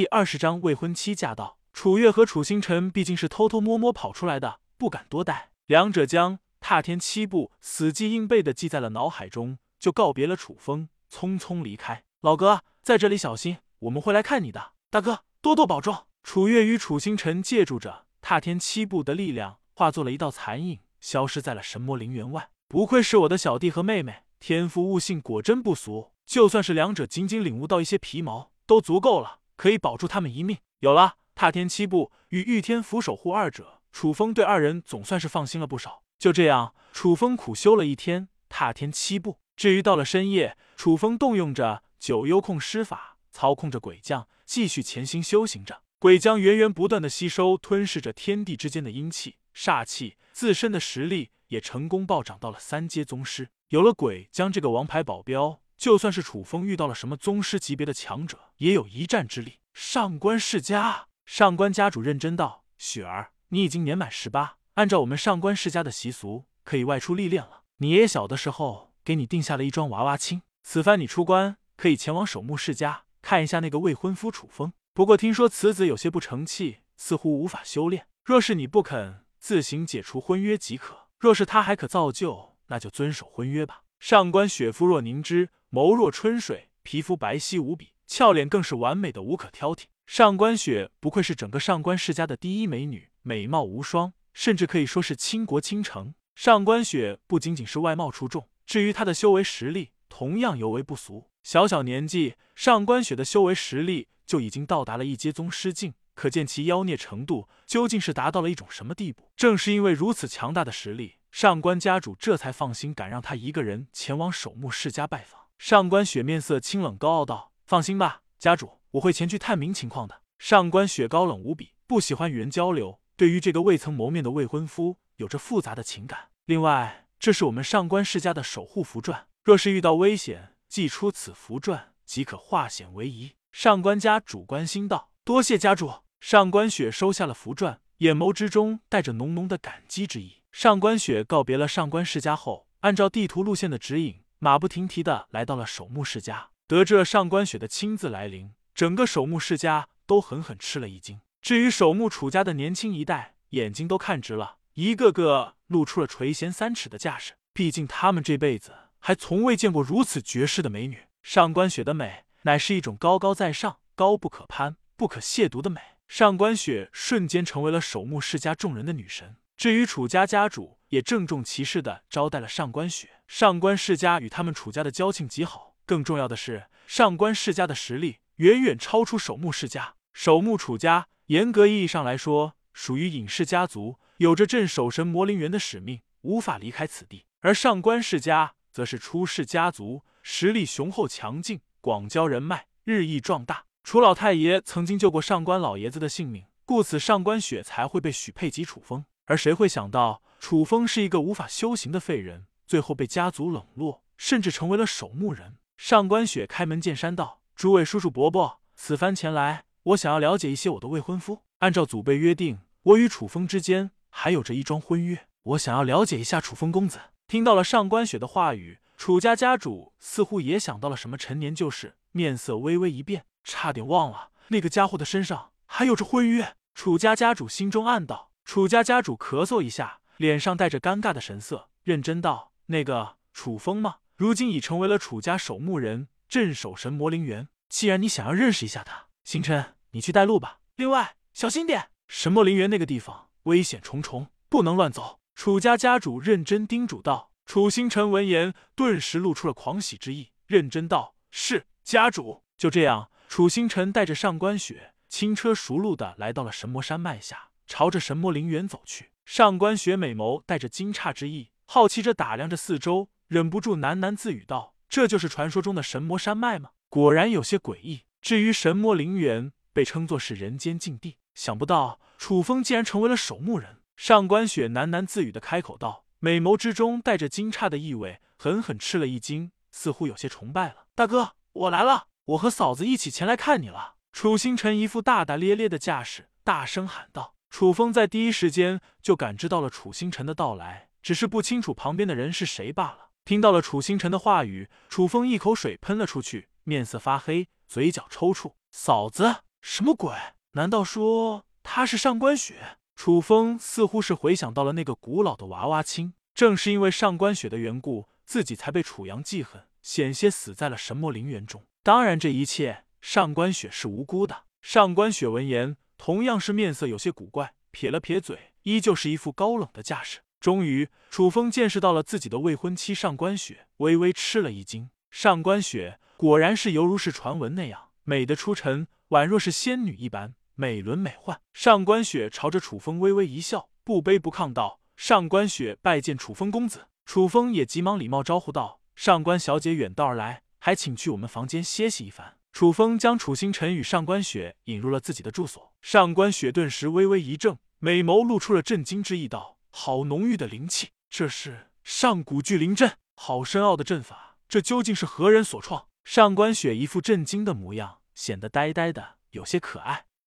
第二十章未婚妻驾到。楚月和楚星辰毕竟是偷偷摸摸跑出来的，不敢多待。两者将踏天七步死记硬背的记在了脑海中，就告别了楚风，匆匆离开。老哥在这里小心，我们会来看你的。大哥多多保重。楚月与楚星辰借助着踏天七步的力量，化作了一道残影，消失在了神魔陵园外。不愧是我的小弟和妹妹，天赋悟性果真不俗。就算是两者仅仅领悟到一些皮毛，都足够了，可以保住他们一命。有了踏天七步与御天符守护二者，楚风对二人总算是放心了不少。就这样，楚风苦修了一天踏天七步。至于到了深夜，楚风动用着九幽控施法，操控着鬼将继续潜心修行着。鬼将源源不断的吸收吞噬着天地之间的阴气煞气，自身的实力也成功暴涨到了三阶宗师。有了鬼将这个王牌保镖。就算是楚风遇到了什么宗师级别的强者，也有一战之力。上官世家，上官家主认真道：“雪儿，你已经年满十八，按照我们上官世家的习俗，可以外出历练了。你爷爷小的时候给你定下了一桩娃娃亲，此番你出关，可以前往守墓世家看一下那个未婚夫楚风。不过听说此子有些不成器，似乎无法修炼。若是你不肯自行解除婚约即可；若是他还可造就，那就遵守婚约吧。”上官雪肤若凝脂，眸若春水，皮肤白皙无比，俏脸更是完美的无可挑剔。上官雪不愧是整个上官世家的第一美女，美貌无双，甚至可以说是倾国倾城。上官雪不仅仅是外貌出众，至于她的修为实力，同样尤为不俗。小小年纪，上官雪的修为实力就已经到达了一阶宗师境。可见其妖孽程度究竟是达到了一种什么地步？正是因为如此强大的实力，上官家主这才放心敢让她一个人前往守墓世家拜访。上官雪面色清冷，高傲道：“放心吧，家主，我会前去探明情况的。”上官雪高冷无比，不喜欢与人交流，对于这个未曾谋面的未婚夫有着复杂的情感。另外，这是我们上官世家的守护符篆，若是遇到危险，祭出此符篆即可化险为夷。上官家主关心道：“多谢家主。”上官雪收下了符篆，眼眸之中带着浓浓的感激之意。上官雪告别了上官世家后，按照地图路线的指引，马不停蹄的来到了守墓世家。得知了上官雪的亲自来临，整个守墓世家都狠狠吃了一惊。至于守墓楚家的年轻一代，眼睛都看直了，一个个露出了垂涎三尺的架势。毕竟他们这辈子还从未见过如此绝世的美女。上官雪的美，乃是一种高高在上、高不可攀、不可亵渎的美。上官雪瞬间成为了守墓世家众人的女神。至于楚家家主，也郑重其事的招待了上官雪。上官世家与他们楚家的交情极好，更重要的是，上官世家的实力远远超出守墓世家。守墓楚家，严格意义上来说，属于隐世家族，有着镇守神魔陵园的使命，无法离开此地。而上官世家，则是出世家族，实力雄厚强劲，广交人脉，日益壮大。楚老太爷曾经救过上官老爷子的性命，故此上官雪才会被许配给楚风。而谁会想到，楚风是一个无法修行的废人，最后被家族冷落，甚至成为了守墓人。上官雪开门见山道：“诸位叔叔伯伯，此番前来，我想要了解一些我的未婚夫。按照祖辈约定，我与楚风之间还有着一桩婚约，我想要了解一下楚风公子。”听到了上官雪的话语，楚家家主似乎也想到了什么陈年旧事，面色微微一变。差点忘了，那个家伙的身上还有着婚约。楚家家主心中暗道。楚家家主咳嗽一下，脸上带着尴尬的神色，认真道：“那个楚风吗？如今已成为了楚家守墓人，镇守神魔陵园。既然你想要认识一下他，星辰，你去带路吧。另外，小心点，神魔陵园那个地方危险重重，不能乱走。”楚家家主认真叮嘱道。楚星辰闻言，顿时露出了狂喜之意，认真道：“是家主。”就这样。楚星辰带着上官雪轻车熟路的来到了神魔山脉下，朝着神魔陵园走去。上官雪美眸带着惊诧之意，好奇着打量着四周，忍不住喃喃自语道：“这就是传说中的神魔山脉吗？果然有些诡异。”至于神魔陵园，被称作是人间禁地，想不到楚风竟然成为了守墓人。上官雪喃喃自语的开口道，美眸之中带着惊诧的意味，狠狠吃了一惊，似乎有些崇拜了。大哥，我来了。我和嫂子一起前来看你了。楚星辰一副大大咧咧的架势，大声喊道。楚风在第一时间就感知到了楚星辰的到来，只是不清楚旁边的人是谁罢了。听到了楚星辰的话语，楚风一口水喷了出去，面色发黑，嘴角抽搐。嫂子，什么鬼？难道说他是上官雪？楚风似乎是回想到了那个古老的娃娃亲，正是因为上官雪的缘故，自己才被楚阳记恨，险些死在了神魔陵园中。当然，这一切上官雪是无辜的。上官雪闻言，同样是面色有些古怪，撇了撇嘴，依旧是一副高冷的架势。终于，楚风见识到了自己的未婚妻上官雪，微微吃了一惊。上官雪果然是犹如是传闻那样美的出尘，宛若是仙女一般美轮美奂。上官雪朝着楚风微微一笑，不卑不亢道：“上官雪拜见楚风公子。”楚风也急忙礼貌招呼道：“上官小姐远道而来，还请去我们房间歇息一番。”楚风将楚星辰与上官雪引入了自己的住所。上官雪顿时微微一怔，美眸露出了震惊之意，道：“好浓郁的灵气，这是上古巨灵阵，好深奥的阵法，这究竟是何人所创？”上官雪一副震惊的模样，显得呆呆的，有些可爱。